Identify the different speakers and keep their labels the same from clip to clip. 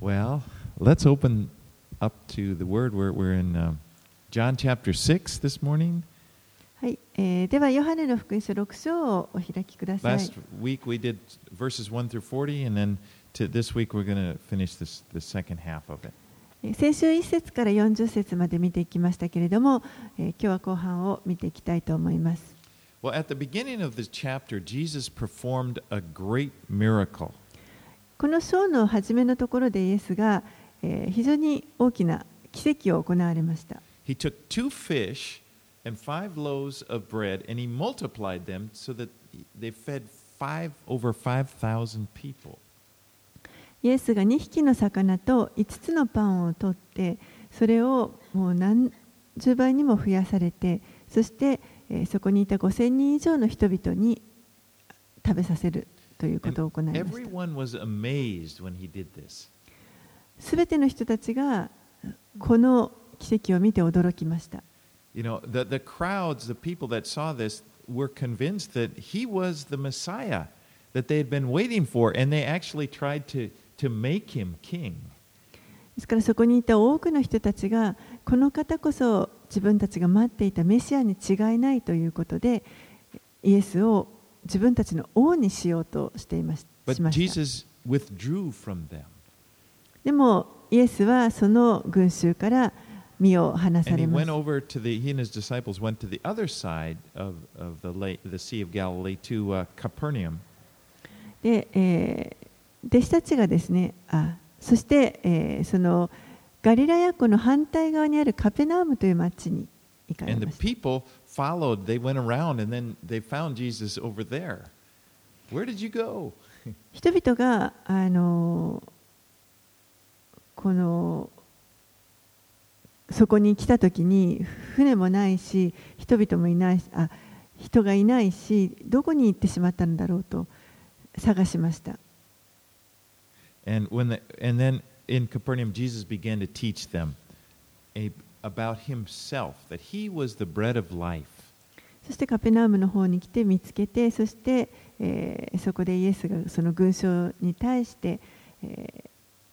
Speaker 1: Well, let's open up to the Word. We're, we're in um, John chapter 6 this morning.
Speaker 2: はい、えー、では、ヨハネの福音書6章をお開きください。
Speaker 1: Last eh, week we did verses 1 through 40, and then to this week we're going to finish this, the second half of it.
Speaker 2: 先週1節から40節まで見ていきましたけれども、えー、今日は後半を見ていきたいと思います。
Speaker 1: Well, at the beginning of this chapter, Jesus performed a great miracle.
Speaker 2: この章の初めのところでイエスが、えー非常に大きな奇跡を行われました。
Speaker 1: He took two fish and five loaves of bread, and he multiplied them so that they fed five over 5,000 people.
Speaker 2: イエスが2匹の魚と5つのパンを取ってそれをもう何十倍にも増やされてそして、えーそこにいた5000人以上の人々に食べさせるということを行いました.すべての人たちがこの奇跡を見て驚きました
Speaker 1: You know, the, the crowds, the people that saw this, were convinced that he was the Messiah that they had been waiting for, and they actually tried to, to make him king.
Speaker 2: ですからそこにいた多くの人たちがこの方こそ自分たちが待っていたメシアに違いないということでイエスを自分たちの王にしようとしていました。でも、イエスはその群衆から身を離されま
Speaker 1: した。
Speaker 2: で、えー、弟子たちがですね、あそして、え、そのガリラヤ湖の反対側にあるカペナームという町に。行かれ
Speaker 1: And the
Speaker 2: ました。
Speaker 1: people followed, they went around, and then they found Jesus over there. Where did you go?
Speaker 2: 人々があのこのそこに来た時に船もないし人々もいないしあ人がいないしどこに行ってしまったのだろうと探しました。
Speaker 1: And when the, and then in Capernaum, Jesus began to teach them a, about himself, that he was the bread of life.
Speaker 2: そしてカペナウムの方に来て見つけて、そして、えー、そこでイエスがその群衆に対して、えー、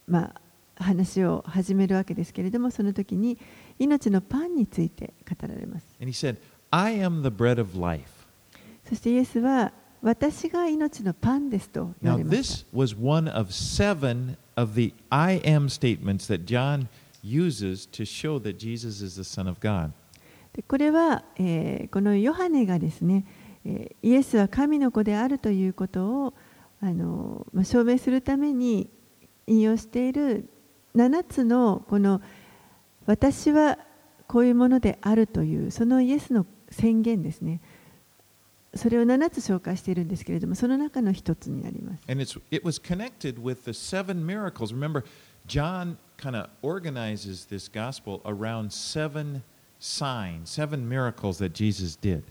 Speaker 2: まあ、話を始めるわけですけれども、その時に命のパンについて語られます。
Speaker 1: Said,
Speaker 2: そしてイエスは私が命のパンですと言われました。
Speaker 1: Now, this was one of seven of the I am statements that John uses to show that Jesus is the Son of God.
Speaker 2: これは、えーこのヨハネがですね、えーイエスは神の子であるということをあの、まあ、証明するために引用している7つのこの私はこういうものであるというそのイエスの宣言ですね。それを7つ紹介しているんですけれども、その中の一つになります。
Speaker 1: And it's, it was connected with the seven miracles. Remember, John kind of organizes this gospel around seven signs, seven miracles that Jesus did.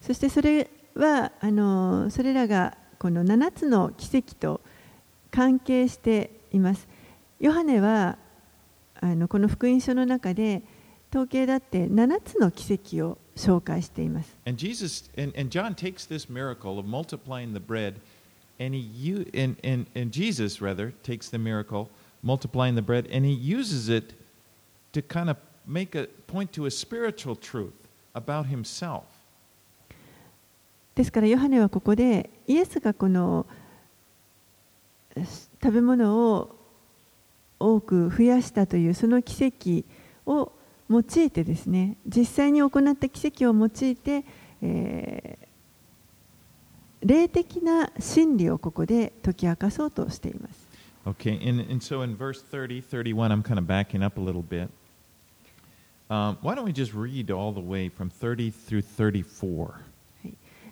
Speaker 2: そしてそれはあのそれらがこの7つの奇跡と関係しています。ヨハネはあのこの福音書の中で統計だって7つの奇跡を紹介しています。
Speaker 1: And Jesus and, and John takes this miracle of multiplying the bread, and he and, and, and Jesus rather takes the miracle multiplying the bread, and he uses it to kind of make a point to a spiritual truth about himself.
Speaker 2: ですからヨハネはここでイエスがこの食べ物を多く増やしたというその奇跡を用いてですね実際に行った奇跡を用いて、えー霊的な真理をここで解き明かそうとしています。
Speaker 1: Okay, and, and so in verse 30, 31, I'm kind of backing up a little bit. Um, why don't we just read all the way from 30 through 34?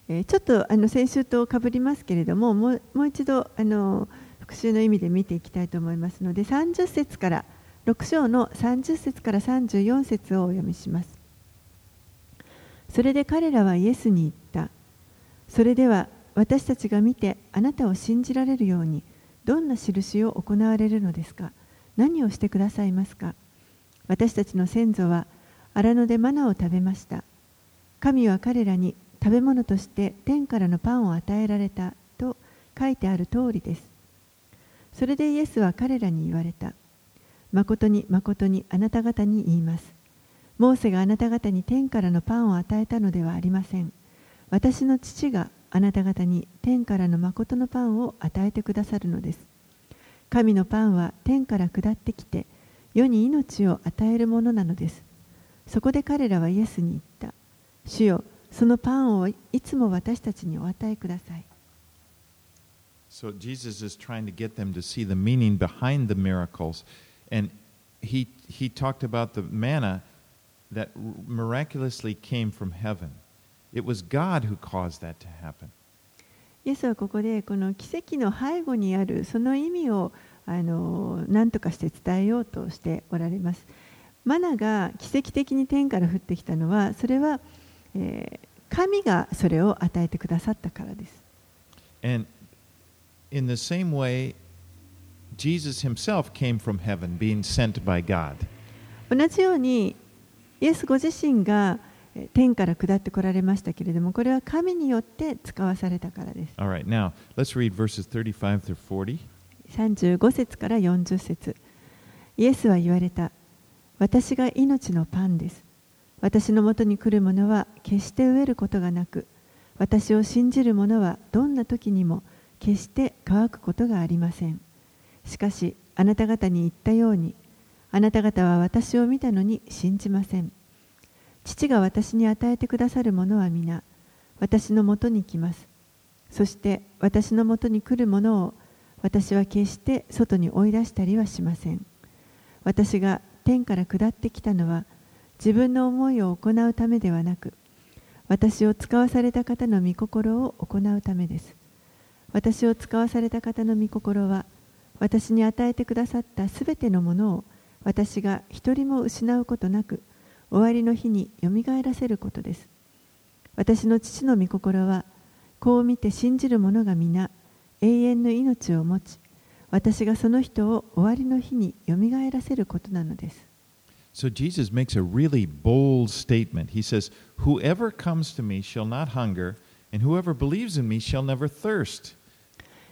Speaker 2: えーちょっとあの先週とかぶりますけれどももうもう一度あの復習の意味で見ていきたいと思いますので30節から6章の30節から34節をお読みしますそれで彼らはイエスに言ったそれでは私たちが見てあなたを信じられるようにどんな印を行われるのですか？何をしてくださいますか？私たちの先祖は荒野でマナを食べました神は彼らに食べ物として天からのパンを与えられたと書いてある通りです。それでイエスは彼らに言われた。誠に誠にあなた方に言います。モーセがあなた方に天からのパンを与えたのではありません。私の父があなた方に天からの誠のパンを与えてくださるのです。神のパンは天から下ってきて、世に命を与えるものなのです。そこで彼らはイエスに言った。主よ、そのパンをいつも私たちにお与えください。
Speaker 1: So Jesus is trying to get them to see the meaning behind the miracles. And he, he talked about the manna that miraculously came from heaven. It was God who caused that to happen.
Speaker 2: イエスはここでこの奇跡の背後にあるその意味をあの何とかして伝えようとしておられます。マナが奇跡的に天から降ってきたのはそれは、えー、神がそれを与えてくださったからです。
Speaker 1: And in the same way, Jesus himself came from heaven, being sent by God.
Speaker 2: 同じように、イエスご自身が天から下ってこられましたけれども、これは神によって使わされたからです。
Speaker 1: All right, now let's read verses 35 through 40.
Speaker 2: 35節から40節イエスは言われた。私が命のパンです。私のもとに来る者は決して飢えることがなく、私を信じる者はどんな時にも決して乾くことがありませんしかしあなた方に言ったようにあなた方は私を見たのに信じません父が私に与えてくださるものは皆私のもとに来ます。そして私のもとに来るものを私は決して外に追い出したりはしません。私が天から下ってきたのは自分の思いを行うためではなく私を使わされた方の御心を行うためです。私を使わされた方の御心は私に与えてくださったすべてのものを私が一人も失うことなく終わりの日によみがえらせることです私の父の御心はこう見て信じる者が皆永遠の命を持ち私がその人を終わりの日によみがえらせることなのです
Speaker 1: So Jesus makes a really bold statement. He says, Whoever comes to me shall not hunger, and whoever believes in me shall never thirst.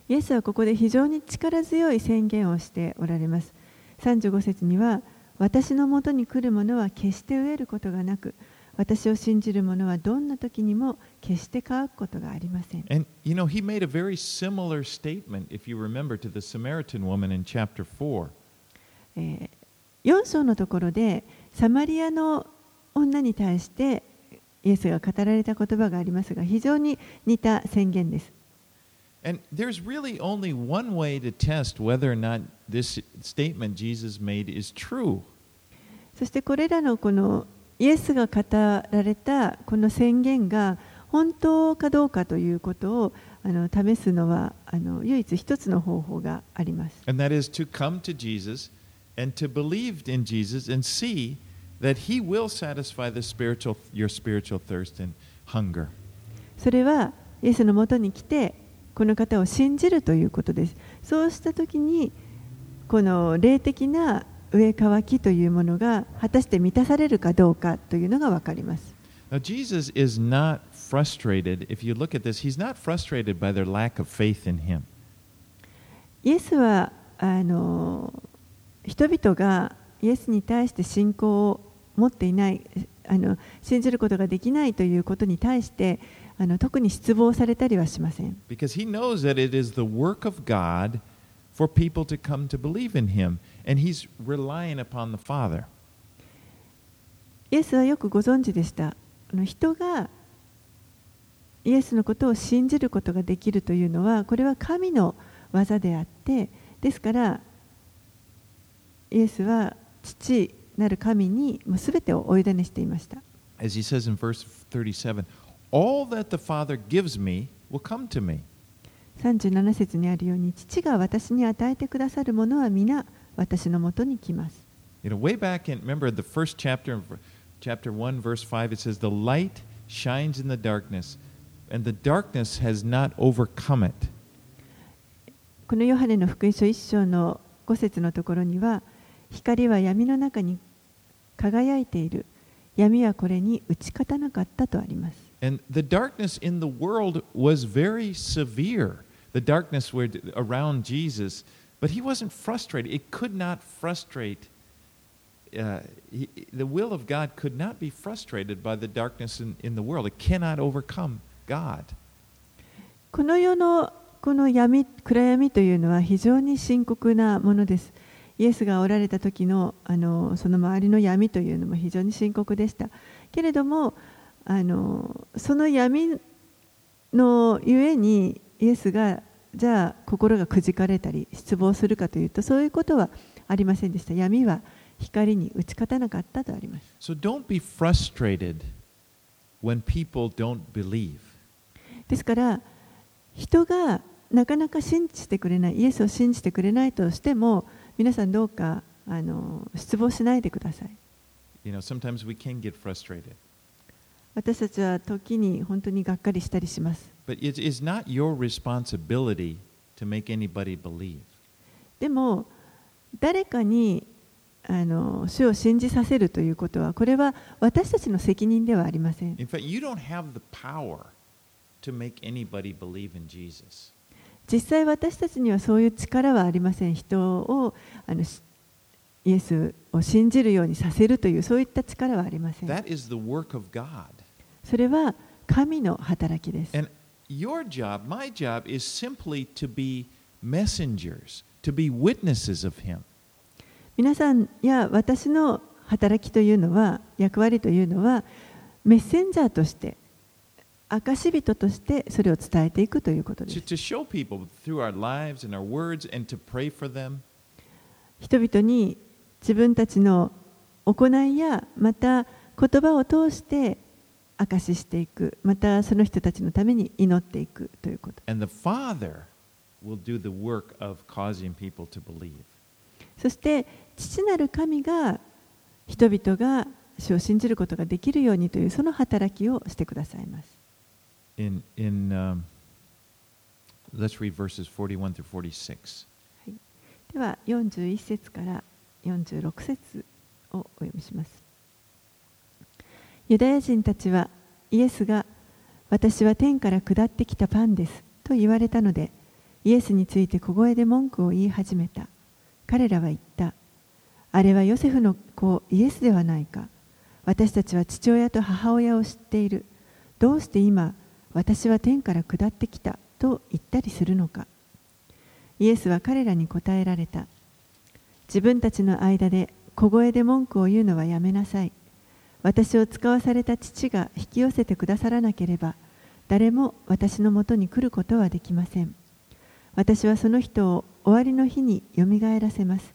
Speaker 2: イエスはここで非常に力強い宣言をしておられます。35節には、私のもとに来る者は決して飢えることがなく、私を信じる者はどんな時にも決して乾くことがありません。
Speaker 1: And you know, he made a very similar statement, if you remember, to the Samaritan woman in chapter 4.
Speaker 2: えー、4章のところで、サマリアの女に対してイエスが語られた言葉がありますが、非常に似た宣言です。
Speaker 1: And there's really only one way to test whether or not this statement Jesus made is true.
Speaker 2: そしてこれらのこのイエスが語られたこの宣言が本当かどうかということをあの試すのはあの唯一一つの方法があります。
Speaker 1: And that is to come to Jesus and to believe in Jesus and see that he will satisfy the spiritual, your spiritual thirst and hunger.
Speaker 2: それはイエスのもとに来て この方を信じるということです。そうしたときに、この霊的な上乾きというものが果たして満たされるかどうかというのが分かります。
Speaker 1: Now, Jesus is not frustrated, if you look at this, he's not frustrated by their lack of faith in him.
Speaker 2: イエスはあの人々がイエスに対して信仰を持っていないあの、信じることができないということに対して、あの特に失望されたりはしません。
Speaker 1: Because he knows that it is the work of God for people to come to believe in him, and he's relying upon the Father.
Speaker 2: イエスはよくご存知でした。あの人がイエスのことを信じることができるというのは、これは神の技であって、ですから、イエスは父なる神にもうすべてをお委ねしていました。
Speaker 1: As he says in verse 37, All that the Father gives me will come to me.
Speaker 2: 37節にあるように、父が私に与えてくださるものは皆私のもとに来ます。
Speaker 1: You know, way back in, remember the first chapter, chapter 1, verse 5, it says, The light shines in the darkness, and the darkness has not overcome it.
Speaker 2: このヨハネの福音書1章の5節のところには、光は闇の中に輝いている。闇はこれに打ち勝たなかったとあります。
Speaker 1: And the darkness in the world was very severe, the darkness where, around Jesus. But he wasn't frustrated. It could not frustrate. Uh, he, the will of God could not be frustrated by the darkness in, in the world. It cannot overcome God.
Speaker 2: この世のこの闇暗闇というのは非常に深刻なものです。イエスがおられた時のあのその周りの闇というのも非常に深刻でした。けれども あのその闇のゆえにイエスがじゃあ心がくじかれたり失望するかというとそういうことはありませんでした。闇は光に打ち勝たなかったとあります。
Speaker 1: So don't be frustrated when people don't believe.
Speaker 2: ですから人がなかなか信じてくれないイエスを信じてくれないとしても皆さんどうかあの失望しないでください
Speaker 1: You know, sometimes we can get frustrated.
Speaker 2: 私たちは時に本当にがっかりしたりします。でも、誰かにあの主を信じさせるということは、これは私たちの責任ではありません。実際私たちにはそういう力はありません。人をあのイエスを信じるようにさせるという、そういった力はありません。それは神の働きです。皆さんや私の働きというのは、役割というのは、メッセンジャーとして、証人としてそれを伝えていくということです。人々に自分たちの行いや、また言葉を通して、証ししていく。またその人たちのために祈っていくということ。
Speaker 1: And the Father will do the work of causing people to believe.
Speaker 2: そして父なる神が人々が主を信じることができるようにというその働きをしてくださいます。
Speaker 1: In, in um, let's read verses 41 through 46.
Speaker 2: では41節から46節をお読みしますユダヤ人たちはイエスが私は天から下ってきたパンですと言われたのでイエスについて小声で文句を言い始めた。彼らは言った。あれはヨセフの子イエスではないか。私たちは父親と母親を知っている。どうして今私は天から下ってきたと言ったりするのか。イエスは彼らに答えられた。自分たちの間で小声で文句を言うのはやめなさい。私を使わされた父が引き寄せてくださらなければ誰も私のもとに来ることはできません。私はその人を終わりの日によみがえらせます。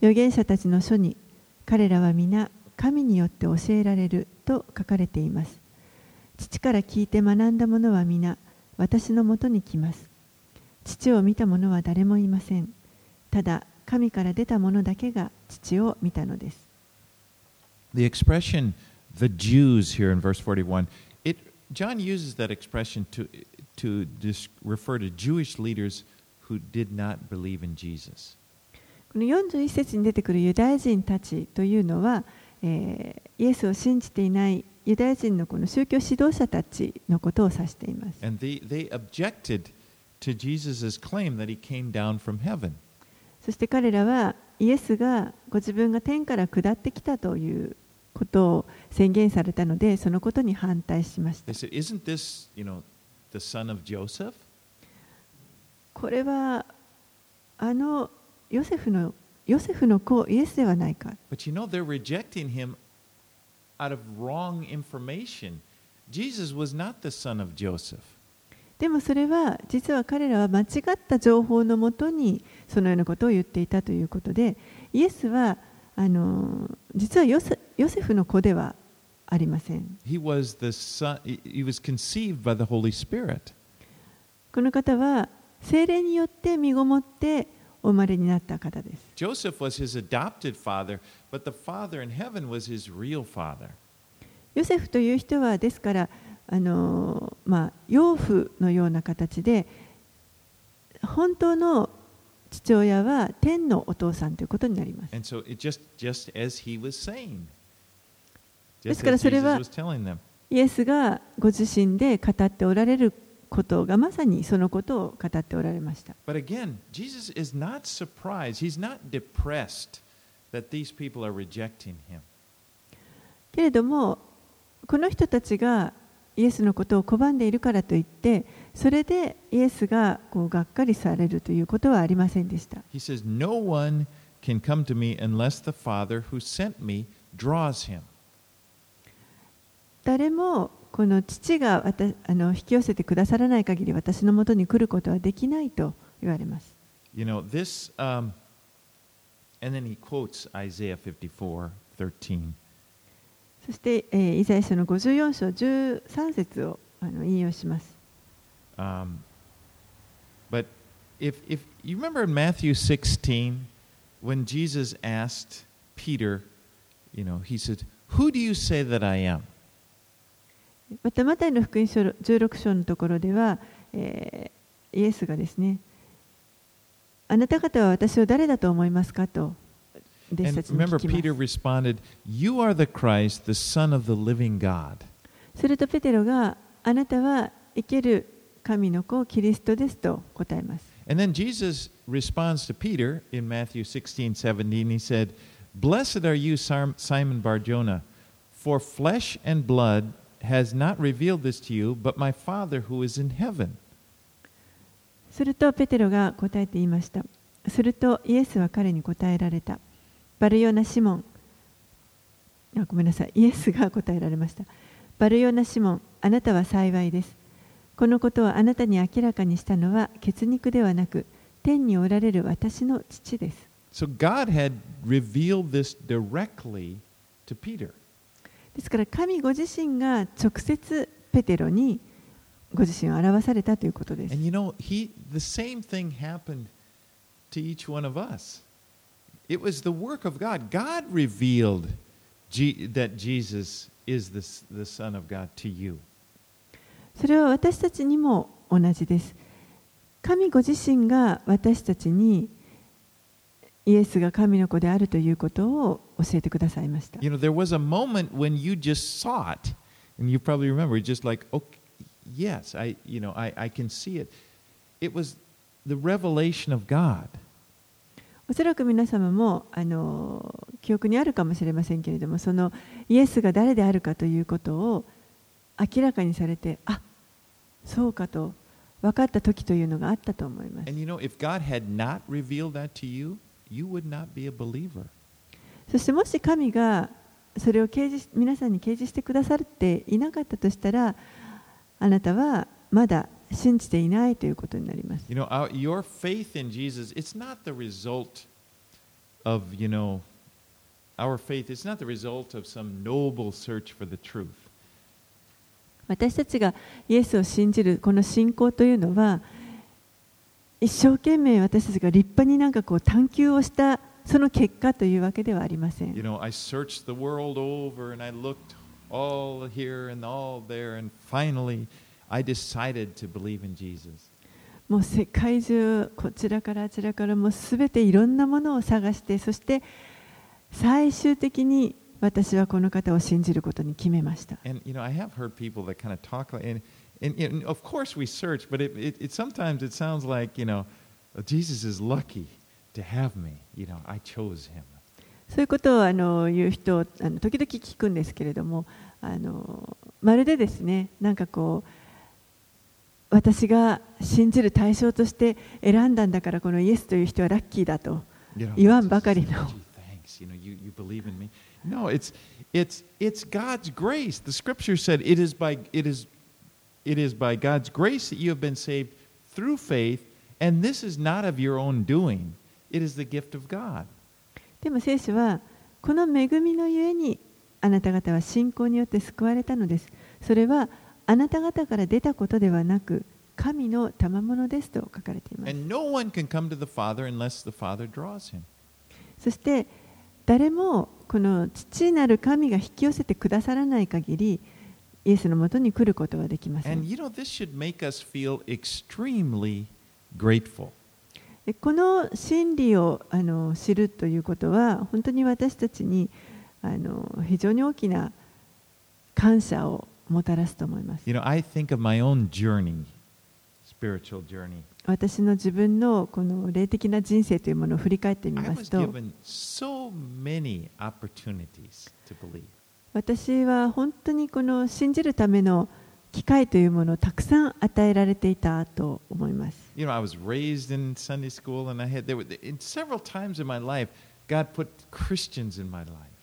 Speaker 2: 預言者たちの書に彼らは皆神によって教えられると書かれています。父から聞いて学んだ者は皆私のもとに来ます。父を見た者は誰もいません。ただ神から出た者だけが父を見たのです。
Speaker 1: The expression the Jews here in verse 41, it, John uses that expression to, to dis, refer to Jewish leaders who did not believe in Jesus.
Speaker 2: この41節に出てくるユダヤ人たちというのは、えーイエスを信じていないユダヤ人のこの宗教指導者たちのことを指しています。
Speaker 1: And they, they objected to Jesus' claim that he came down from heaven.
Speaker 2: そして彼らはイエスがご自分が天から下ってきたという ことを宣言されたので、そのことに反対しました。これはあのヨセフの,ヨセフの子、イエスではないか。でもそれは実は彼らは間違った情報のもとにそのようなことを言っていたということで、イエスはあの実はヨセ,フの子ではありません。この方は精霊によって身ごもってお生まれになった方です。
Speaker 1: ヨセフ
Speaker 2: ヨセフという人はですから、あのまあ、養父のような形で、本当の父親は天のお父さんということになります。ですからそれは、イエスがご自身で語っておられることがまさにそのことを語っておられました。けれども、この人たちがイエスのことを拒んでいるからといって、それでイエスがこうがっかりされるということはありませんでした。
Speaker 1: He says, No one can come to me unless the Father who sent me draws him.
Speaker 2: 誰もこの父があの引き寄せてくださらない限り私のもとに来ることはできないと言われます。
Speaker 1: You know, this, um, and then he quotes Isaiah 54 13.
Speaker 2: そして、えーイザヤ書の54章13節をあの引用します。
Speaker 1: Um, but if, if you remember in Matthew 16, when Jesus asked Peter, you know, he said, Who do you say that I am?
Speaker 2: またマタイの福音書16章のところでは、えーイエスがですねあなた方は私を誰だと思いますかと弟子
Speaker 1: And
Speaker 2: たちに
Speaker 1: remember,
Speaker 2: 聞きま
Speaker 1: Peter
Speaker 2: す
Speaker 1: responded, You are the Christ, the Son of the living God.
Speaker 2: するとペテロがあなたは生ける 神の子キリストですと答えます
Speaker 1: And then Jesus responds to Peter in Matthew 16 17. He said, Blessed are you, Sim- Simon Barjona, for flesh and blood has not revealed this to you, but my Father who is in heaven.
Speaker 2: するとペテロが答えて言いましたするとイエスは彼に答えられたバルヨナシモンあごめんなさいイエスが答えられましたバルヨナシモンあなたは幸いですこのことをあなたに明らかにしたのは血肉ではなく天におられる私の父です
Speaker 1: So God had revealed this directly to Peter.
Speaker 2: ですから神ご自身が直接ペテロにご自身を表されたということです
Speaker 1: And you know, he the same thing happened to each one of us. It was the work of God. God revealed G, that Jesus is the, the Son of God to you.
Speaker 2: それは私たちにも同じです。神ご自身が私たちにイエスが神の子であるということを教えてくださいました。
Speaker 1: You know, there was a moment when you just saw it, and you probably remember, just like, okay, yes, I, you know, I, I can see it. It was the revelation of God.
Speaker 2: おそらく皆様もあの記憶にあるかもしれませんけれども、そのイエスが誰であるかということを明らかにされて、あそうかと分かった時というのがあったと思います。
Speaker 1: You know, you, you.
Speaker 2: そしてもし神がそれを掲示皆さんに掲示してくださっていなかったとしたらあなたはまだ信じていないということになります。
Speaker 1: You know, our, your faith in Jesus, it's not the result of, you know, our faith, it's not the result of some noble search for the truth.
Speaker 2: 私たちがイエスを信じるこの信仰というのは一生懸命私たちが立派になんかこう探求をしたその結果というわけではありません
Speaker 1: You。know, I searched the world over and I looked all here and all there, and finally I decided to believe in Jesus.
Speaker 2: もう世界中こちらからあちらからもうすべていろんなものを探してそして最終的に私はこの方を信じることに決めました。そういうことをあの言う人あの時々聞くんですけれどもあのまるでですねなんかこう私が信じる対象として選んだんだからこのイエスという人はラッキーだと言わんばかりの。
Speaker 1: Gee, thanks. You know, you, you believe in me. No, it's it's it's God's grace. The scripture said it is by it is it is by God's grace that you have been saved through faith, and this is not of your own doing. It is the gift of God.
Speaker 2: でも聖書はこの恵みのゆえにあなた方は信仰によって救われたのですそれはあなた方から出たことではなく神の賜物ですと書かれています
Speaker 1: And no one can come to the Father unless the Father draws him.
Speaker 2: そして 誰もこの父なる神が引き寄せてくださらない限り、イエスのもとに来ることはできません。この真理をあの知るということは、本当に私たちにあの非常に大きな感謝をもたらすと思います。私の自分のこの霊的な人生というものを振り返ってみますと.私は本当にこの信じるための機会というものをたくさん与えられていたと思います。
Speaker 1: You know, I was raised in Sunday school, and I had there were in several times in my life, God put Christians in my life.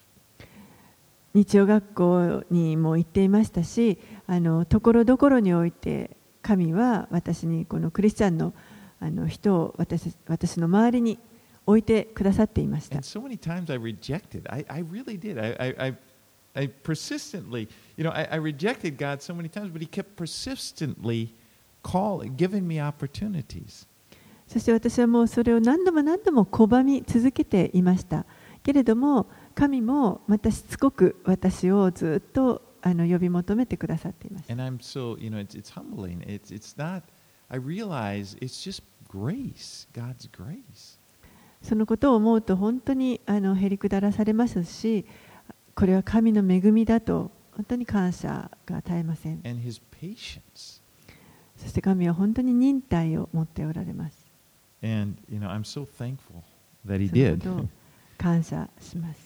Speaker 2: 日曜学校にも行っていましたしあのところどころにおいて神は私にこのクリスチャンの,あの人を私,私の周りに置いてくださっていました。
Speaker 1: そ。
Speaker 2: そして私はもうそれを何度も何度も拒み続けていました。けれども、神もまたしつこく私をずっとあの呼び求めてくださっていま
Speaker 1: す。
Speaker 2: そのことを思うと本当にあのへりくだらされますし、これは神の恵みだと本当に感謝が絶えません。そして神は本当に忍耐を持っておられます。
Speaker 1: And, you
Speaker 2: 感謝します。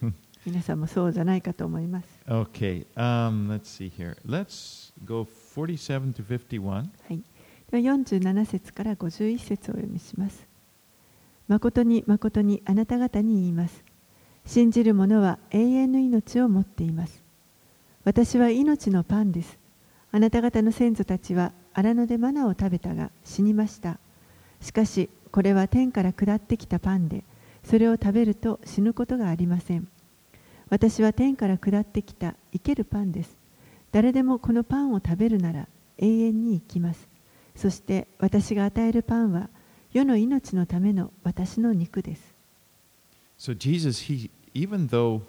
Speaker 2: 皆さんもそうじゃないかと思います
Speaker 1: okay, um, let's see here. Let's go 47 to 51.
Speaker 2: はい、では47節から51節をお読みします。誠に誠にあなた方に言います。信じる者は永遠の命を持っています。私は命のパンです。あなた方の先祖たちは荒野でマナを食べたが死にました。しかしこれは天から下ってきたパンで、それを食べると死ぬことがありません。私は天から下ってきた生けるパンです。誰でもこのパンを食べるなら永遠に生きます。そして私が与えるパンは世の命のための私の肉です。
Speaker 1: So Jesus, he even though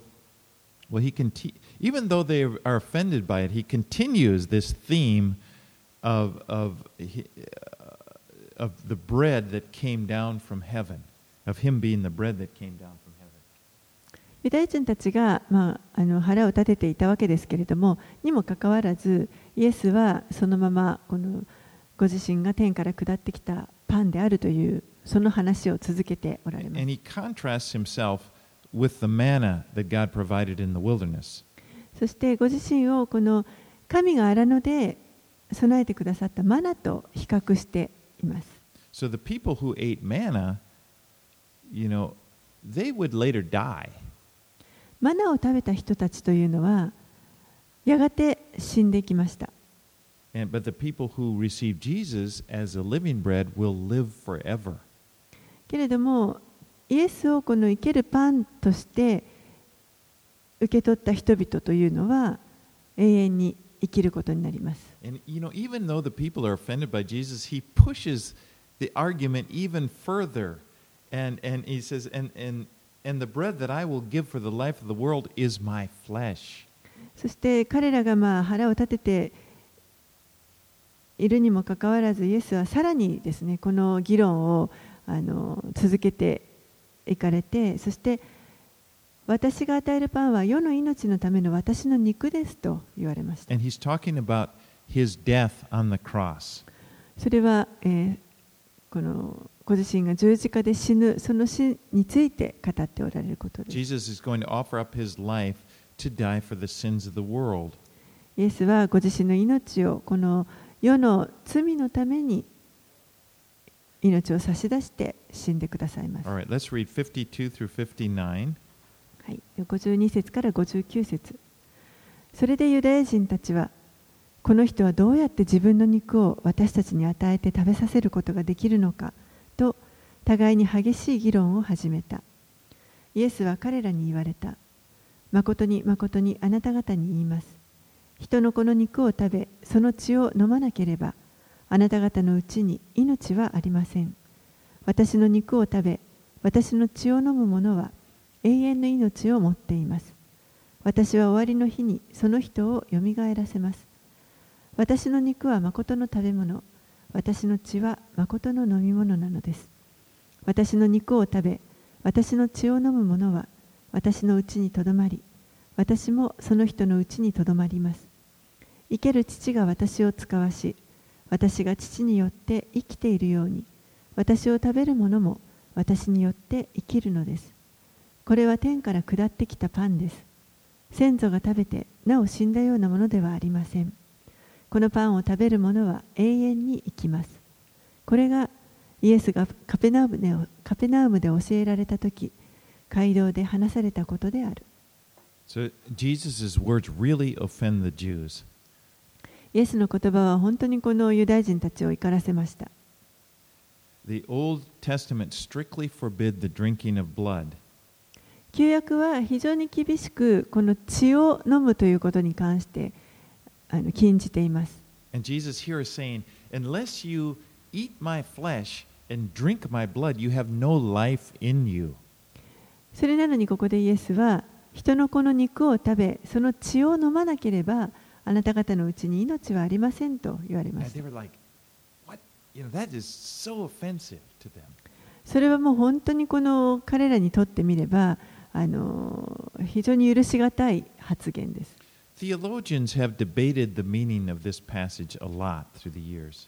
Speaker 1: well he conti- even though they are offended by it, he continues this theme of of of the bread that came down from heaven, of him being the bread that came down from heaven.
Speaker 2: ユダヤ人たちが、まあ、あの腹を立てていたわけですけれどもにもかかわらずイエスはそのままこのご自身が天から下ってきたパンであるというその話を続けておられます.そしてご自身をこの神が荒野で備えてくださったマナと比較しています
Speaker 1: So the people who ate manna, you know, they would later die.
Speaker 2: マを食べた人たちというのはやがて死んできました。けれども、イエスをこの生けるパンとして受け取った人々というのは永遠に生きることになります。そして彼らがまあ腹を立てているにもかかわらず、イエスはさらにですねこの議論をあの続けていかれて、そして私が与えるパンは世の命のための私の肉ですと言われました。それはえこのご自身が十字架で死ぬその死について語っておられることです
Speaker 1: Jesus is going to offer up his life to die for the sins of the world.
Speaker 2: イエスはご自身の命をこの世の罪のために命を差し出して死んでくださいます。
Speaker 1: All right, let's read 52 through 59.
Speaker 2: はい、52節から59節それでユダヤ人たちはこの人はどうやって自分の肉を私たちに与えて食べさせることができるのかと互いに激しい議論を始めた。イエスは彼らに言われた。誠に誠にあなた方に言います。人の子の肉を食べその血を飲まなければあなた方のうちに命はありません。私の肉を食べ私の血を飲む者は永遠の命を持っています。私は終わりの日にその人をよみがえらせます。私の肉は誠の食べ物、私の血は誠の飲み物なのです。私の肉を食べ、私の血を飲む者は私のうちにとどまり、私もその人のうちにとどまります。生ける父が私を使わし私が父によって生きているように私を食べる者も私によって生きるのですこれは天から下ってきたパンです先祖が食べてなお死んだようなものではありませんこのパンを食べる者は永遠に生きますこれがイエスがカペナウムでカペナウムで教えられた時街道で話されたことである
Speaker 1: So Jesus' words really offend the Jews.
Speaker 2: イエスの言葉は本当にこのユダヤ人たちを怒らせました
Speaker 1: The Old Testament strictly forbid the drinking of blood.
Speaker 2: 旧約は非常に厳しくこの血を飲むということに関してあの禁じています。それなのにここでイエスは、人のこの肉を食べ、その血を飲まなければ、あなた方のうちに命はありませんと言われま
Speaker 1: す。
Speaker 2: それはもう本当にこの彼らにとってみれば、あの非常に許し難い発言です。
Speaker 1: Theologians have debated the meaning of this passage a lot through the years.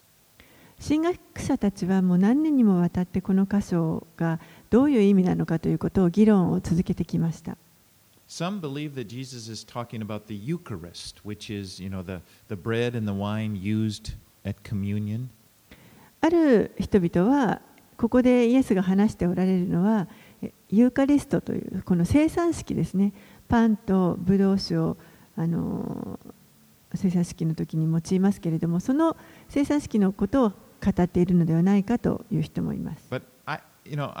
Speaker 2: 神学者たちはもう何年にもわたってこの箇所がどういう意味なのかということを議論を続けてきました
Speaker 1: Some believe that Jesus is talking about the Eucharist, which is, you know, the, the bread and the wine used at communion.
Speaker 2: ある人々はここでイエスが話しておられるのはえユーカリストというこの生産式ですねパンとブドウ酒をあの生産式の時に用いますけれどもその生産式のことを語っているのではないかという人もいます
Speaker 1: I, you know.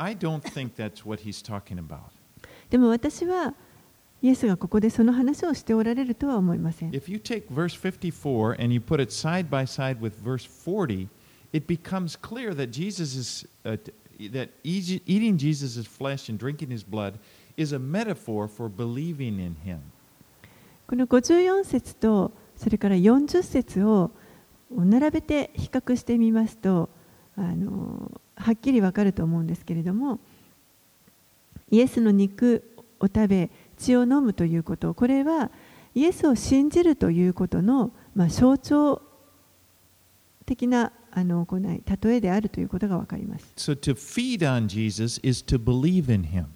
Speaker 2: でも私はイエスがここでその話をしておられるとは思いません
Speaker 1: If you take verse 54 and you put it side by side with verse 40, it becomes clear that Jesus is uh, that eat- eating Jesus' flesh and drinking his blood is a metaphor for believing in him.
Speaker 2: この54節とそれから40節を並べて比較してみますとあのはっきりわかると思うんですけれどもイエスの肉を食べ血を飲むということこれはイエスを信じるということの、まあ、象徴的なあの行い例えであるということがわかります
Speaker 1: So to feed on Jesus is to believe in him.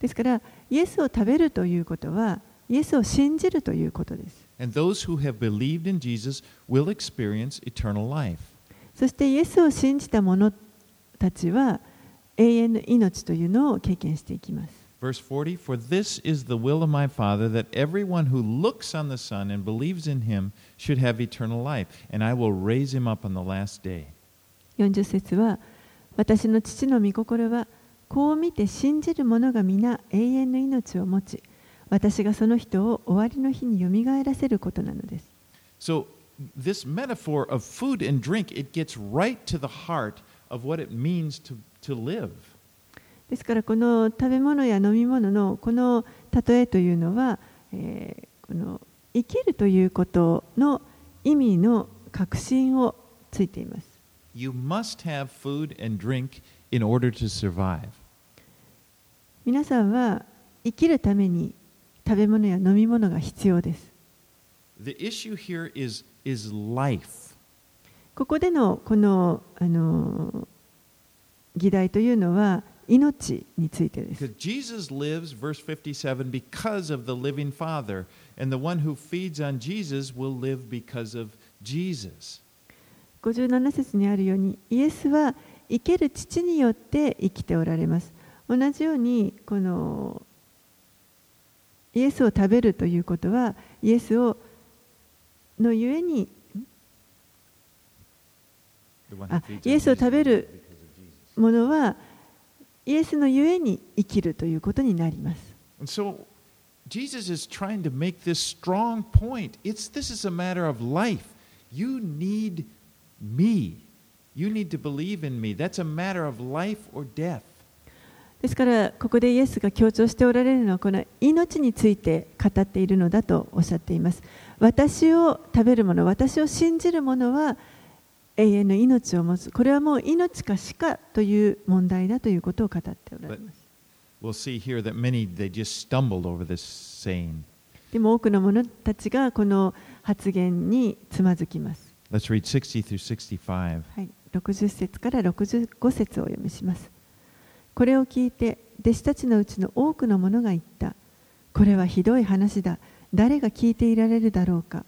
Speaker 2: ですからイエスを食べるということはイエスを信じるということです
Speaker 1: And those who have believed in Jesus will experience eternal life.
Speaker 2: そしてイエスを信じた者たちは永遠の命というのを経験していきます。
Speaker 1: Verse 40 For this is the will of my Father, that everyone who looks on the Son and believes in him should have eternal life, and I will raise him up on the last day.
Speaker 2: 40節は私の父の御心はこう見て信じる者が皆永遠の命を持ち私がその人を終わりの日によみがえらせることなのです。
Speaker 1: So, this metaphor of food and drink, it gets right to the heart of what it means to, to live.
Speaker 2: ですからこの食べ物や飲み物のこの例えというのは、えーこの生きるということの意味の確信をついています。
Speaker 1: You must have food and drink in order to survive.
Speaker 2: 皆さんは生きるために食べ物や飲み物が必要です。
Speaker 1: The issue here is, is life.
Speaker 2: ここでのこのあの議題というのは命についてです。
Speaker 1: Jesus lives, verse 57, because of the living Father, and the one who feeds on Jesus will live because of Jesus.
Speaker 2: 57節にあるようにイエスは生ける父によって生きておられます。同じようにこのイエスを食べるということはイエスをのゆえにあイエスを食べる.ものはイエスのゆえに生きるということになります。
Speaker 1: Jesus is trying to make this strong point. It's this is a matter of life. You need me. You need to believe in me. That's a matter of life or death.
Speaker 2: ですからここでイエスが強調しておられるのはこの命について語っているのだとおっしゃっています私を食べる者私を信じる者は永遠の命を持つこれはもう命か死かという問題だということを語っておられます
Speaker 1: We'll see here that many they just stumbled over this saying.
Speaker 2: でも多くの者たちがこの発言につまずきます。
Speaker 1: Let's read 60 through 65.
Speaker 2: はい、60節から65節をお読みします。これを聞いて弟子たちのうちの多くの者が言った。これはひどい話だ。誰が聞いていられるだろうか。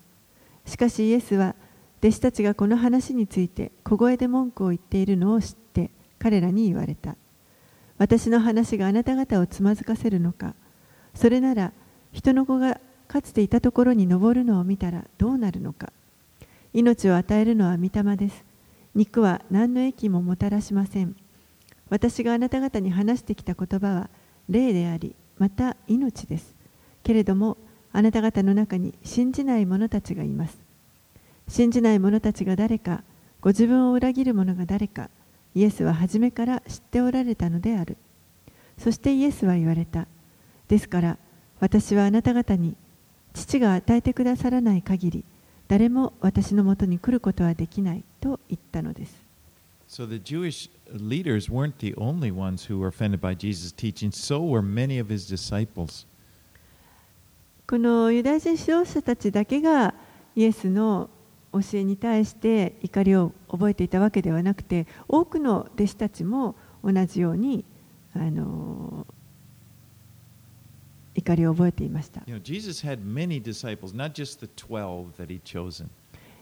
Speaker 2: しかしイエスは弟子たちがこの話について小声で文句を言っているのを知って彼らに言われた。私の話があなた方をつまずかせるのか。それなら人の子がかつていたところに登るのを見たらどうなるのか。命を与えるのは御霊です。肉は何の益ももたらしません。私があなた方に話してきた言葉は霊であり、また命です。けれども、あなた方の中に信じない者たちがいます。信じない者たちが誰か、ご自分を裏切る者が誰か、イエスは初めから知っておられたのである。そしてイエスは言われた。ですから、私はあなた方に、父が与えてくださらない限り、誰も私のもとに来ることはできないと言ったのです。
Speaker 1: So the Jewish leaders weren't the only ones who were offended by Jesus' teaching, so were many of his disciples.
Speaker 2: このユダヤ人指導者たちだけがイエスの教えに対して怒りを覚えていたわけではなくて多くの弟子たちも同じようにあの怒りを覚えていました。
Speaker 1: You know, Jesus had many disciples, not just the 12 that he'd chosen.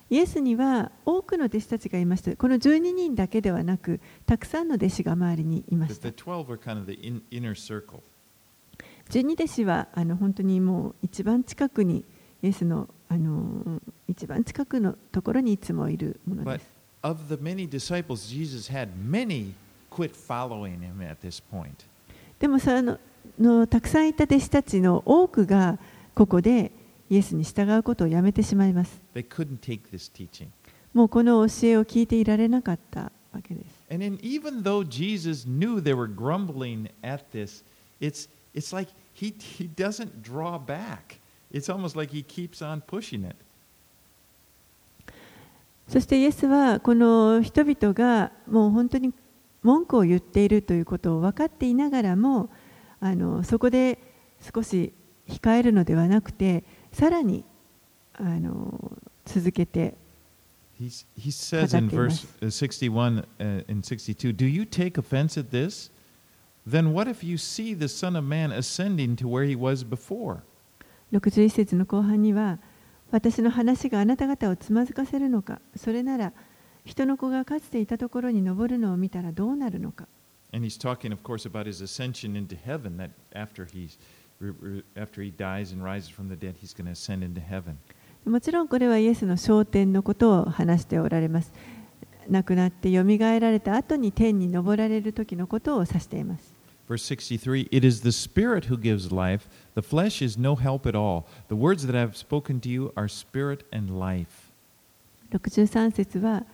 Speaker 2: イエスには多くの弟子たちがいました。この12人だけではなくたくさんの弟子が周りにいました
Speaker 1: the。12 were kind of the in, inner circle.
Speaker 2: 十二弟子はあの本当にもう一番近くにイエスのあの一番近くのところにいつもいるものです。
Speaker 1: of the many disciples Jesus had, many quit following him at this point.
Speaker 2: でもそののたくさんいた弟子たちの多くがここでイエスに従うことをやめてしまいます。もうこの教えを聞いていられなかったわけです。
Speaker 1: And then even though Jesus knew they were grumbling at this, it's, it's like he, he doesn't draw back. It's almost like he keeps on pushing it.
Speaker 2: そしてイエスはこの人々がもう本当に文句を言っているということを分かっていながらもあのそこで少し控えるのではなくてさらにあの続けて
Speaker 1: He's, he says in verse uh, 61 uh, and 62 Do you take offense at this? Then what if you see the Son of Man ascending to where he was before?
Speaker 2: 61節の後半には私の話があなた方をつまずかせるのかそれなら人の子がかつていたところに登るのを見たらどうなるのか
Speaker 1: And he's talking, of course, about his ascension into heaven, that after, he's, after he dies and rises from the dead, he's going to ascend into heaven.
Speaker 2: もちろんこれはイエスの昇天のことを話しておられます亡くなってよみがえられた後に天に昇られる時のことを指しています
Speaker 1: Verse 63 It is the Spirit who gives life, the flesh is no help at all. The words that I have spoken to you are spirit and life.
Speaker 2: 63節は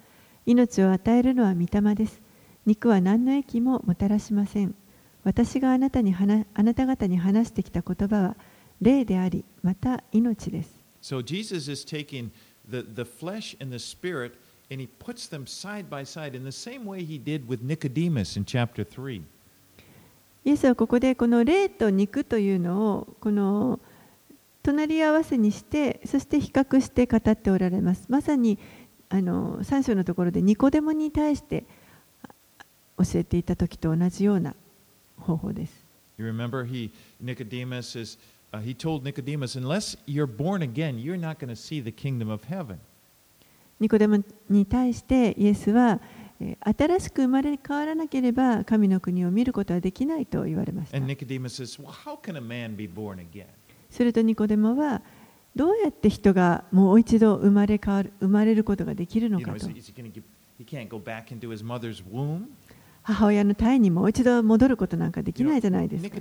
Speaker 2: 命を与えるのは御霊です肉は何の益ももたらしません私があなたに話あなた方に話してきた言葉は霊でありまた命です
Speaker 1: So Jesus is taking the, the flesh and the spirit and he puts them side by side in the same way he did with Nicodemus in chapter 3.
Speaker 2: イエスはここでこの霊と肉というのをこの隣り合わせにしてそして比較して語っておられますまさにあの3章のところでニコデモに対してあ教えていた時と同じような方法です
Speaker 1: You remember he Nicodemus is uh, he told Nicodemus unless you're born again you're not going to see the kingdom of heaven.
Speaker 2: ニコデモに対してイエスはえー新しく生まれ変わらなければ神の国を見ることはできないと言われました
Speaker 1: says, "Well, how can a man be born again?"
Speaker 2: するとニコデモはどうやって人がもう一度生まれ変わる生まれることができるの
Speaker 1: You
Speaker 2: か
Speaker 1: know,
Speaker 2: と
Speaker 1: is, is
Speaker 2: 母親の体にもう一度戻ることなんかできないじゃないですか。
Speaker 1: You know,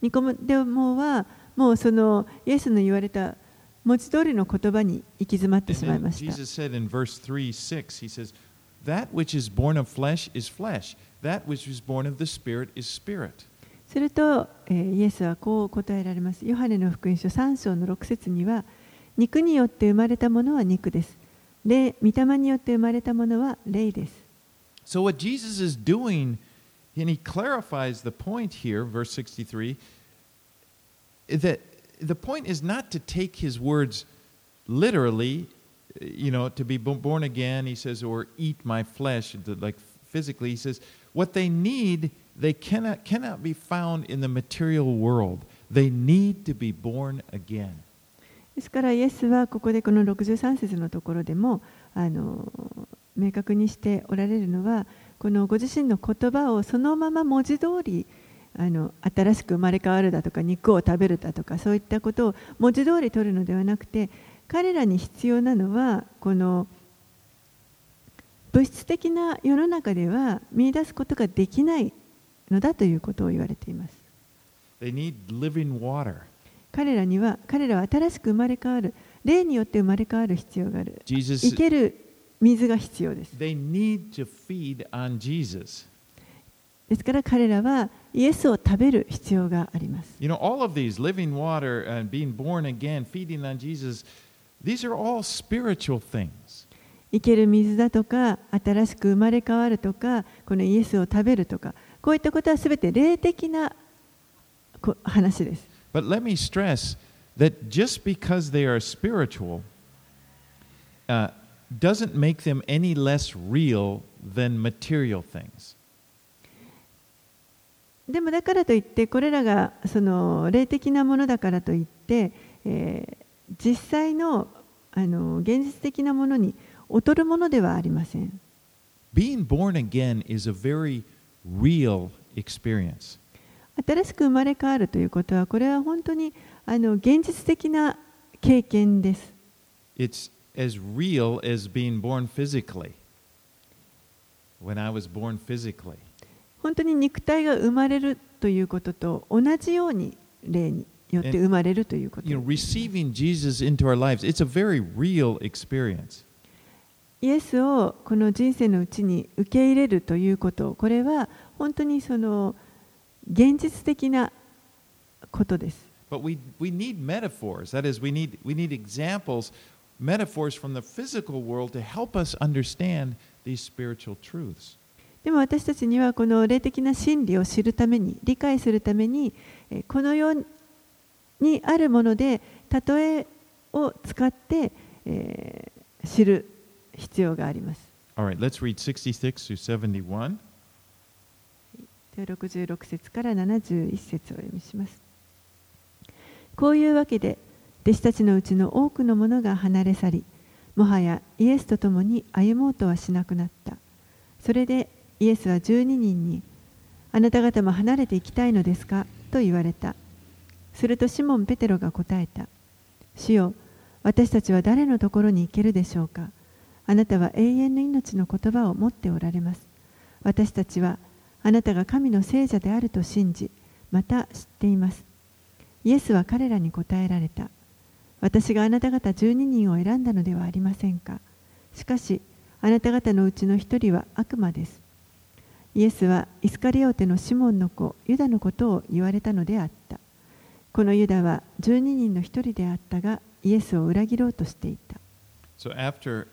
Speaker 2: ニコデモはもうそのイエスの言われた文字通りの言葉に行き詰まってしまいました。すると、え、イエスはこう答えられます。ヨハネの福音書3章の6節には、肉によって生まれたものは肉です。霊、御霊によって生まれたものは霊です。
Speaker 1: So, what Jesus is doing, and he clarifies the point here, verse 63, that the point is not to take his words literally, you know, to be bo- born again, he says, or eat my flesh, to- like physically. He says, what they need, they cannot, cannot be found in the material world. They need to be born again.
Speaker 2: ですからイエスはここでこの63節のところでもあの明確にしておられるのはこのご自身の言葉をそのまま文字通りあの新しく生まれ変わるだとか肉を食べるだとかそういったことを文字通り取るのではなくて彼らに必要なのはこの物質的な世の中では見出すことができないのだということを言われています。
Speaker 1: They need living water.
Speaker 2: 彼らには彼らは新しく生まれ変わる霊によって生まれ変わる必要がある
Speaker 1: Jesus,
Speaker 2: 生ける水が必要です
Speaker 1: they need to feed on Jesus.
Speaker 2: ですから彼らはイエスを食べる必要があります
Speaker 1: You know, all of these living water and being born again, feeding on Jesus, these are all spiritual things.
Speaker 2: 生ける水だとか新しく生まれ変わるとかこのイエスを食べるとかこういったことはすべて霊的なこ話です
Speaker 1: But let me stress that just because they are spiritual uh, doesn't make them any less real than material things.
Speaker 2: でもだからといってこれらがその霊的なものだからといって、えー実際のあの現実的なものに劣るものではありません
Speaker 1: Being born again is a very real experience.
Speaker 2: 新しく生まれ変わるということはこれは本当にあの現実的な経験です
Speaker 1: It's as real as being born physically. When I was born physically.
Speaker 2: 本当に肉体が生まれるということと同じように霊によって生まれるということ
Speaker 1: You know, receiving Jesus into our lives, it's a very real experience.
Speaker 2: イエスをこの人生のうちに受け入れるということこれは本当にその現実的なことです
Speaker 1: But we, we need metaphors. That is, we need, we need examples, metaphors from the physical world to help us understand these spiritual truths.
Speaker 2: でも私たちにはこの霊的な真理を知るために理解するためにえーこの世にあるもので例えを使って、えー知る必要があります。
Speaker 1: All right, let's read 66 through 71.
Speaker 2: では66節から71節を読みします。こういうわけで弟子たちのうちの多くの者が離れ去りもはやイエスと共に歩もうとはしなくなった。それでイエスは12人にあなた方も離れていきたいのですか？と言われた。するとシモン・ペテロが答えた。主よ私たちは誰のところに行けるでしょうか？あなたは永遠の命の言葉を持っておられます。私たちはあなたが神の聖者であると信じまた知っています。イエスは彼らに答えられた。私があなた方12人を選んだのではありませんか。しかしあなた方のうちの一人は悪魔です。イエスはイスカリオテのシモンの子ユダのことを言われたのであった。このユダは12人の一人であったがイエスを裏切ろうとしていた。
Speaker 1: So after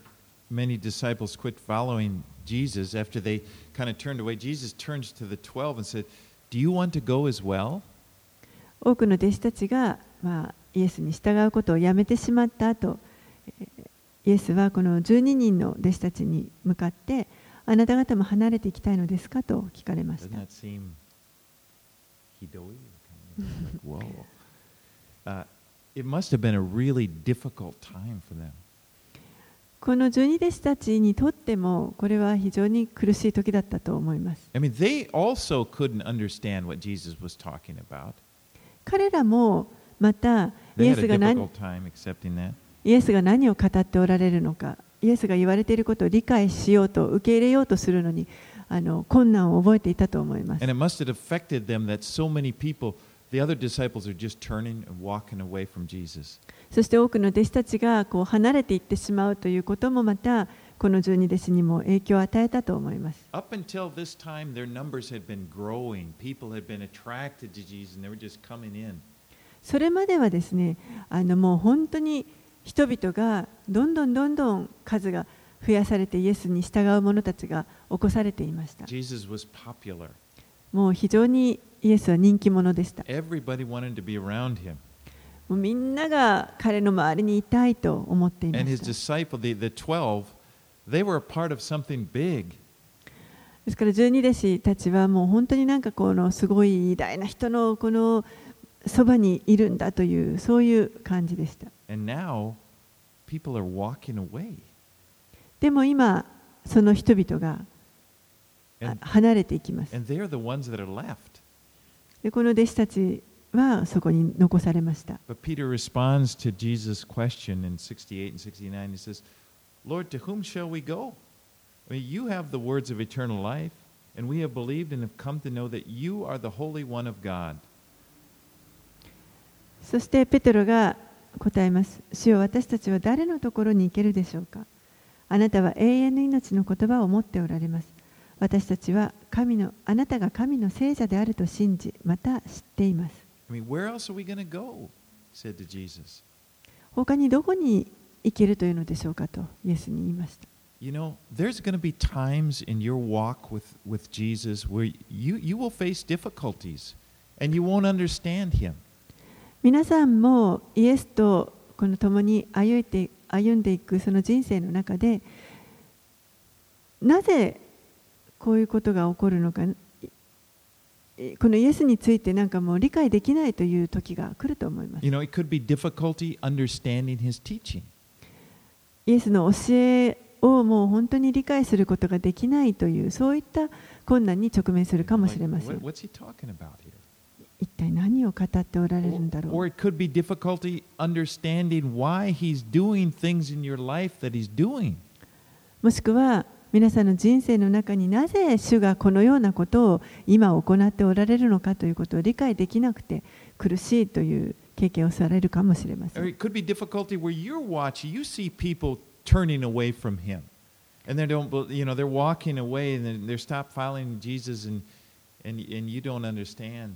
Speaker 1: many disciples quit following Jesus, after they kind of turned away, Jesus turns to the 12 and said, Do you want to go as well?
Speaker 2: 多くの弟子たちが、まあ、イエスに従うことをやめてしまった後えーイエスはこの12人の弟子たちに向かってあなた方も離れていきたいのですかと聞かれました.
Speaker 1: Uh, it must have been a really difficult time for them.
Speaker 2: この十二弟子たちにとっても、これは非常に苦しい時だったと思います。
Speaker 1: I mean, they also couldn't understand
Speaker 2: 彼らもまた、イエスが何イエスが何を語っておられるのか、イエスが言われていることを理解しようと、受け入れようとするのに、困難を覚えていたと思います。そして多くの弟子たちがこう離れていってしまうということもまたこの十二弟子にも影響を与えたと思います。
Speaker 1: Up until this time, their numbers had been growing. People had been attracted to Jesus, and they were just coming in.
Speaker 2: それまではですねあのもう本当に人々がどんどんどんどん数が増やされてイエスに従う者たちが起こされていました。
Speaker 1: Jesus was popular.
Speaker 2: もう非常にイエスは人気者でした。みんなが彼の周りにいたいと思っていま
Speaker 1: す。
Speaker 2: ですから、十二弟子たちはもう本当になんかこのすごい偉大な人のこのそばにいるんだというそういう感じでした。でも今、その人々が離れていきます。でこの弟子たちはそこに残されました。
Speaker 1: But Peter responds to Jesus' question in 68 and 69. He says, Lord, to whom shall we go? I mean, you have the words of eternal life, and we have believed and have come to know that you are the Holy One of God.
Speaker 2: そしてペテロが答えます。主よ私たちは誰のところに行けるでしょうかあなたは永遠の命の言葉を持っておられます。私たちは神のあなたが神の聖者であると信じ、また知っています。
Speaker 1: I mean, where else are we going to go? Said to Jesus.
Speaker 2: 他にどこに行けるというのでしょうかとイエスに言いました。
Speaker 1: You know, there's going to be times in your walk with, with Jesus where you, you will face difficulties and you won't understand him.
Speaker 2: 皆さんもイエスとこの共に歩いて歩んでいくその人生の中でなぜこういうことが起こるのかいこのイエスについてなんかもう理解できないという時が来ると思います
Speaker 1: You。know, it could be difficulty understanding his teaching.
Speaker 2: イエスの教えをもう本当に理解することができないというそういった困難に直面するかもしれません?一体何を語っておられるんだろ
Speaker 1: Or
Speaker 2: う
Speaker 1: it could be difficulty understanding why he's doing things in your life that he's doing.
Speaker 2: もしくは皆さんの人生の中になぜ主がこのようなことを今行っておられるのかということを理解できなくて苦しいという経験をされるかもしれません。
Speaker 1: it could be difficulty where you're watching, you see people turning away from him. And they don't, you know, they're walking away and they're stop following Jesus and, and, and you don't understand.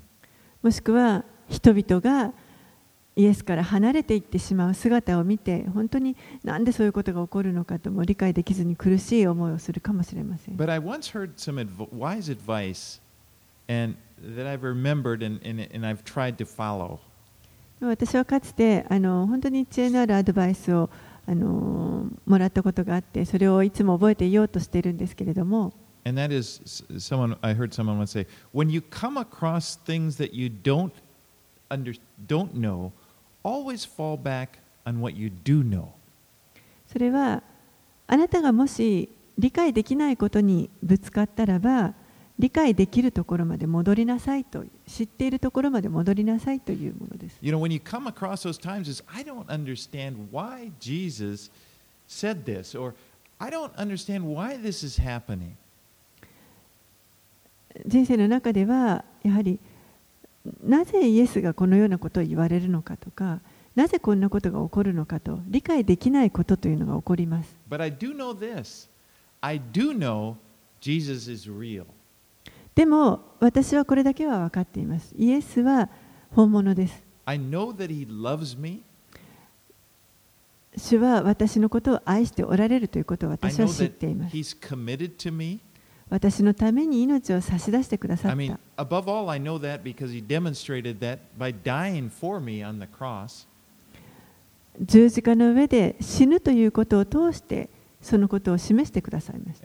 Speaker 2: もしくは人々がイエスから離れていってしまう姿を見て本当になんでそういうことが起こるのかとも理解できずに苦しい思いをするかもしれません。
Speaker 1: But I once heard some wise advice and that I've remembered and, and, and I've tried to follow.
Speaker 2: 私はかつてあの本当に知恵のあるアドバイスをあのもらったことがあってそれをいつも覚えていようとしているんですけれども
Speaker 1: And that is someone I heard someone once say, when you come across things that you don't under, don't know, always fall back on what you do know.
Speaker 2: それはあなたがもし理解できないことにぶつかったらば理解できるところまで戻りなさいと知っているところまで戻りなさいというものです。
Speaker 1: You know, when you come across those times, is I don't understand why Jesus said this, or I don't understand why this is happening.
Speaker 2: 人生の中ではやはりなぜイエスがこのようなことを言われるのかとかなぜこんなことが起こるのかと理解できないことというのが起こります。でも私はこれだけは分かっています。イエスは本物です。主は私のことを愛しておられるということを私は知っています。私のために命を差し出してくださった。十字架の上で死ぬということを通して、そのことを示してくださいまし。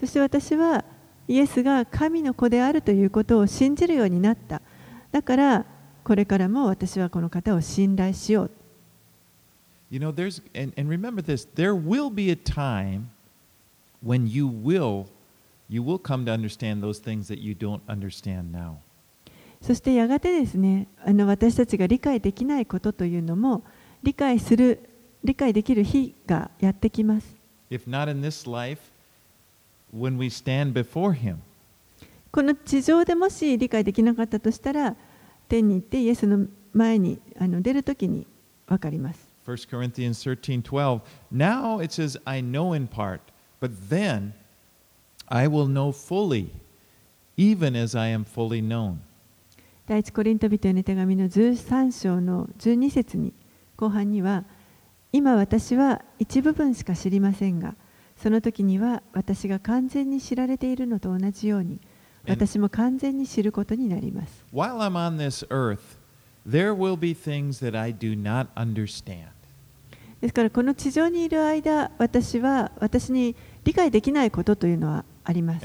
Speaker 2: そして私は、イエスが神の子であるということを信じるようになった。だから、これからも私はこの方を信頼しようと。
Speaker 1: You know, there's, and, and remember this, there will be a time when you will, you will come to understand those things that you don't understand now.
Speaker 2: そしてやがてですねあの私たちが理解できないことというのも理解する理解できる日がやってきます。
Speaker 1: If not in this life, when we stand before Him.
Speaker 2: この地上でもし理解できなかったとしたら天に行ってイエスの前にあの出るときに分かります。
Speaker 1: 1 Corinthians 13 12. Now it says, I know in part, but then I will know fully, even as I am fully known.
Speaker 2: 第一コリント人への手紙の13章の12節に後半には今私は一部分しか知りませんがその時には私が完全に知られているのと同じように私も完全に知ることになります。
Speaker 1: While I'm on this earth, there will be things that I do not understand.
Speaker 2: ですからこの地上にいる間、私は私に理解できないことというのはあります。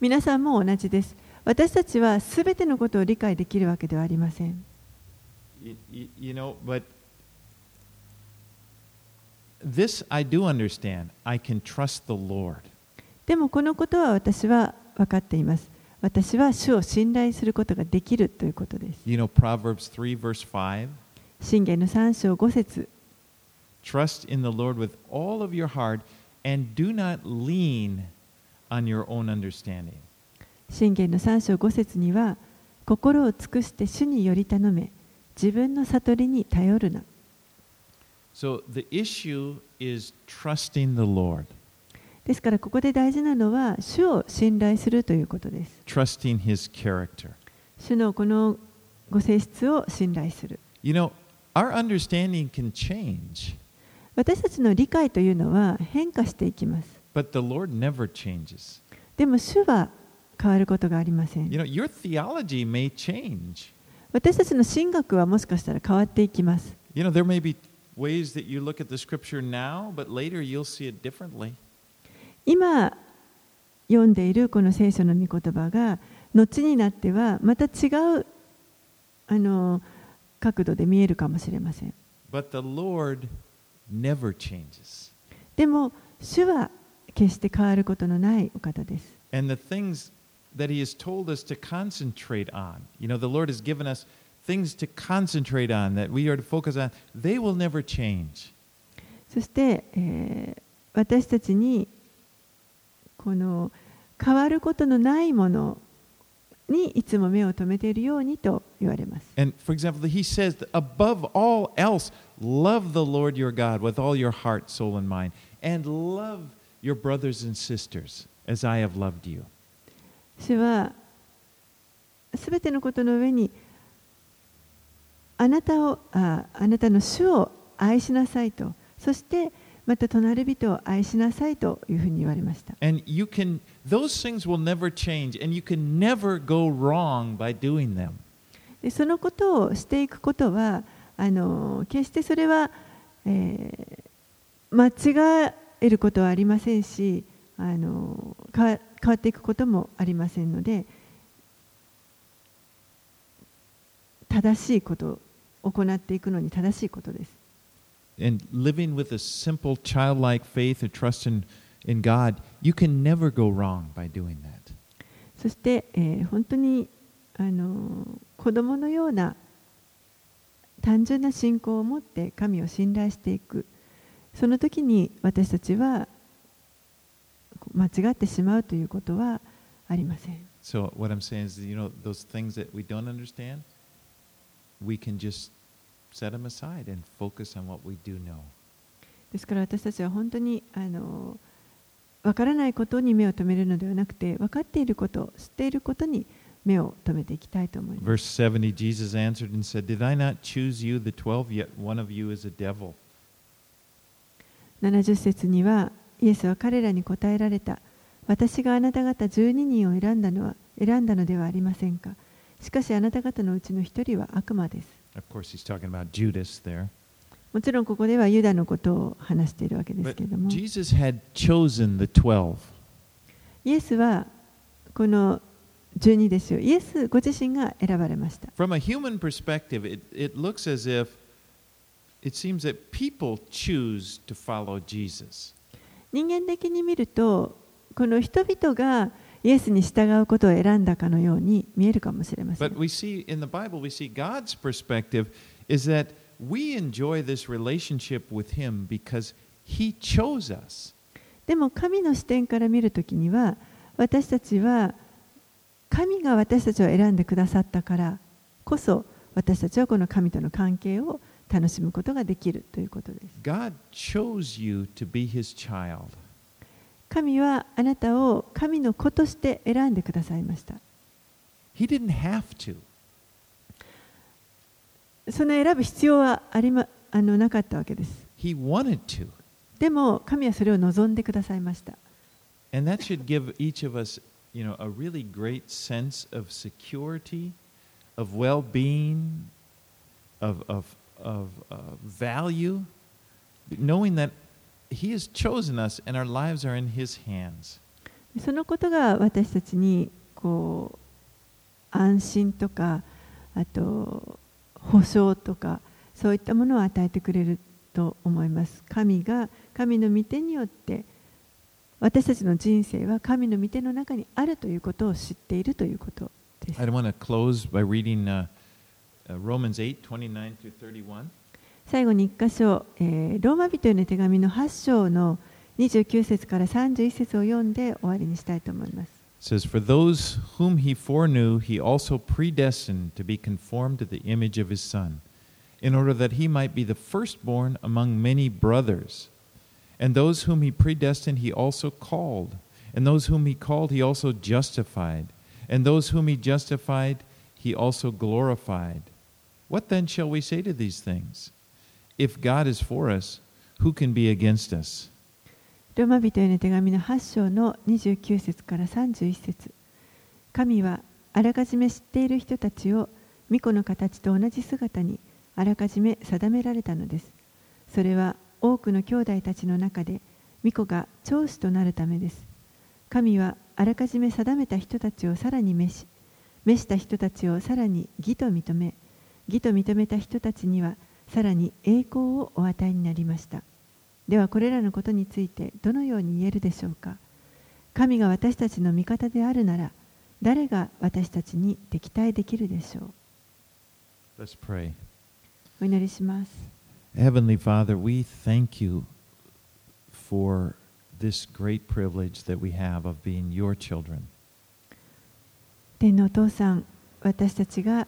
Speaker 2: 皆さんも同じです。私たちはすべてのことを理解できるわけではありません。でもこのことは私は分かっています。私は主を信頼することができるということです。
Speaker 1: You know, Proverbs 3, verse 5
Speaker 2: 信玄の3章5節
Speaker 1: Trust in the Lord with all of your heart and do not lean on your own understanding.
Speaker 2: 信玄の3章5節には心を尽くして主により頼め自分の悟りに頼るな
Speaker 1: So the issue is trusting the Lord,
Speaker 2: ですからここで大事なのは主を信頼するということです
Speaker 1: trusting His character.
Speaker 2: 主のこのご性質を信頼する
Speaker 1: You know, our understanding can change,
Speaker 2: 私たちの理解というのは変化していきます
Speaker 1: but the Lord never changes.
Speaker 2: でも主は変わることがありません
Speaker 1: You know, your theology may change.
Speaker 2: 私たちの神学はもしかしたら変わっていきます
Speaker 1: You know, there may be ways that you look at the scripture now, but later you'll see it differently.
Speaker 2: 今読んでいるこの聖書の御言葉が後になってはまた違うあの角度で見えるかもしれません.でも主は決して変わることのないお方です
Speaker 1: And the things that He has told us to concentrate on, you know, the Lord has given us things to concentrate on that we are to focus on, they will never change.
Speaker 2: そして、えー私たちにこの変わることのないものにいつも目を留めているようにと言われます
Speaker 1: And for example, He says, that above all else, love the Lord your God with all your heart, soul, and mind, and love your brothers and sisters as I have loved you.
Speaker 2: 主はすべてのことの上にあなたをああなたの主を愛しなさいとそしてまた隣人を愛しなさいというふうに言われました
Speaker 1: And you can, those things will never change, and you can never go wrong by doing them.
Speaker 2: でそのことをしていくことはあの決してそれは、えー間違えることはありませんしあの変わ変わっていくこともありませんので正しいことを行っていくのに正しいことです。
Speaker 1: And living with a simple childlike faith or trust in, in God, you can never go wrong by doing that.
Speaker 2: そして、えー本当にあの子供のような単純な信仰を持って神を信頼していくその時に私たちはこう間違ってしまうということはありません
Speaker 1: So what I'm saying is, you know, those things that we don't understand, we can just set them aside and focus on what we do know.
Speaker 2: ですから私たちは本当にあの分からないことに目を留めるのではなくて分かっていること知っていることに目を留めていきたいと思います
Speaker 1: Verse 70, Jesus answered and said, Did I not choose you, the twelve, yet one of you is a devil?
Speaker 2: 70節にはイエスは彼らに答えられた私があなた方12人を選んだのは選んだのではありませんか？しかしあなた方のうちの一人は悪魔です
Speaker 1: Of course, he's talking about Judas there.
Speaker 2: もちろんここではユダのことを話しているわけですけれども
Speaker 1: Jesus had chosen the twelve.
Speaker 2: イエスはこの12ですよイエスご自身が選ばれました
Speaker 1: From a human perspective, it, it looks as if it seems that people choose to follow Jesus.
Speaker 2: 人間的に見るとこの人々がイエスに従うことを選んだかのように見えるかもしれません。でも神の視点から見るときには私たちは神が私たちを選んでくださったからこそ私たちはこの神との関係を楽しむことができるということです。
Speaker 1: God chose you to be his child.
Speaker 2: 神はあなたを神の子として選んでくださいました
Speaker 1: He didn't have to.
Speaker 2: その選ぶ必要はありまあのなかったわけです
Speaker 1: He wanted to.
Speaker 2: でも神はそれを望んでくださいました。
Speaker 1: And that should give each of us, you know, a really great sense of security, of well-being, of, of, of uh, value, knowing that He has chosen us and our lives are in His hands.
Speaker 2: そのことが私たちにこう安心とかあと保証とかそういったものを与えてくれると思います神が神の御手によって私たちの人生は神の御手の中にあるということを知っているということです
Speaker 1: I want to close by reading uh, uh, Romans 8 29 through 31.
Speaker 2: 最後に一箇所、えーローマ人への手紙の8章の29節から31節を読んで終わりにしたいと思います
Speaker 1: It says, For those whom he foreknew, he also predestined to be conformed to the image of his Son, in order that he might be the firstborn among many brothers. And those whom he predestined, he also called. And those whom he called, he also justified. And those whom he justified, he also glorified. What then shall we say to these things? If God is for us, who can be against us?
Speaker 2: ローマ人への手紙の8章の29節から31節。神はあらかじめ知っている人たちを御子の形と同じ姿にあらかじめ定められたのです。それは多くの兄弟たちの中で御子が長子となるためです。神はあらかじめ定めた人たちをさらに召し召した人たちをさらに義と認め義と認めた人たちにはさらに栄光をお与えになりましたではこれらのことについてどのように言えるでしょうか神が私たちの味方であるなら誰が私たちに敵対できるでしょう
Speaker 1: Let's pray.
Speaker 2: お祈りします
Speaker 1: Heavenly Father, we thank you for this great privilege that we have of being your children.
Speaker 2: 天のお父さん私たちが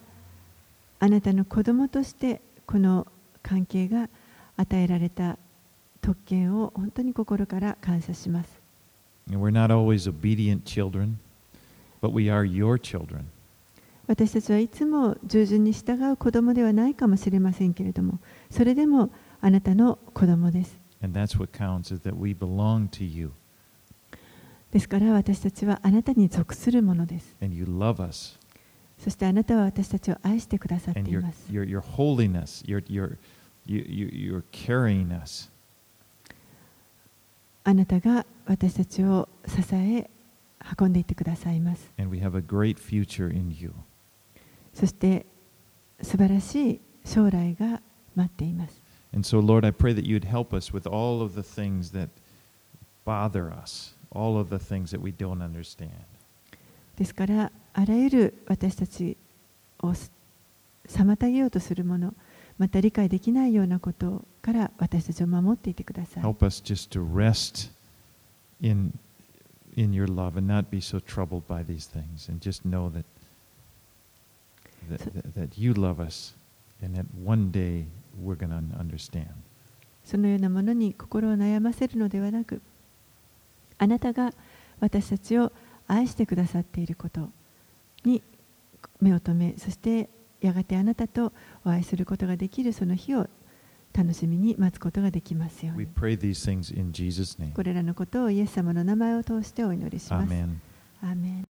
Speaker 2: あなたの子供としてこの関係が与えられた特権を本当に心から感謝します。私たちはいつも従順に従う子供ではないかもしれませんけれども、それでもあなたの子供です。ですから私たちはあなたに属するものです。そしてあなたは私たちを愛してくださっています
Speaker 1: you're, you're holding us, you're, you're, you, you, you're carrying us.
Speaker 2: あなたが私たちを支え運んでいってくださいます
Speaker 1: And we have a great future in you.
Speaker 2: そして素晴らしい将来が待っています
Speaker 1: And so, Lord, I pray that you'd help us with all of the things that bother us, all of the things that we don't understand.
Speaker 2: ですからあらゆる私たちをす妨げようとするものまた理解できないようなことから私たちを守っていてください
Speaker 1: Help us just to rest in, in your love and not be so troubled by these things and just know that, that, that you love us and that one day we're going to understand.
Speaker 2: そのようなものに心を悩ませるのではなくあなたが私たちを愛してくださっていることに目を留めそしてやがてあなたとお会いすることができるその日を楽しみに待つことができますよう
Speaker 1: We
Speaker 2: に
Speaker 1: pray these things in Jesus' name.
Speaker 2: これらのことをイエス様の名前を通してお祈りします。アーメン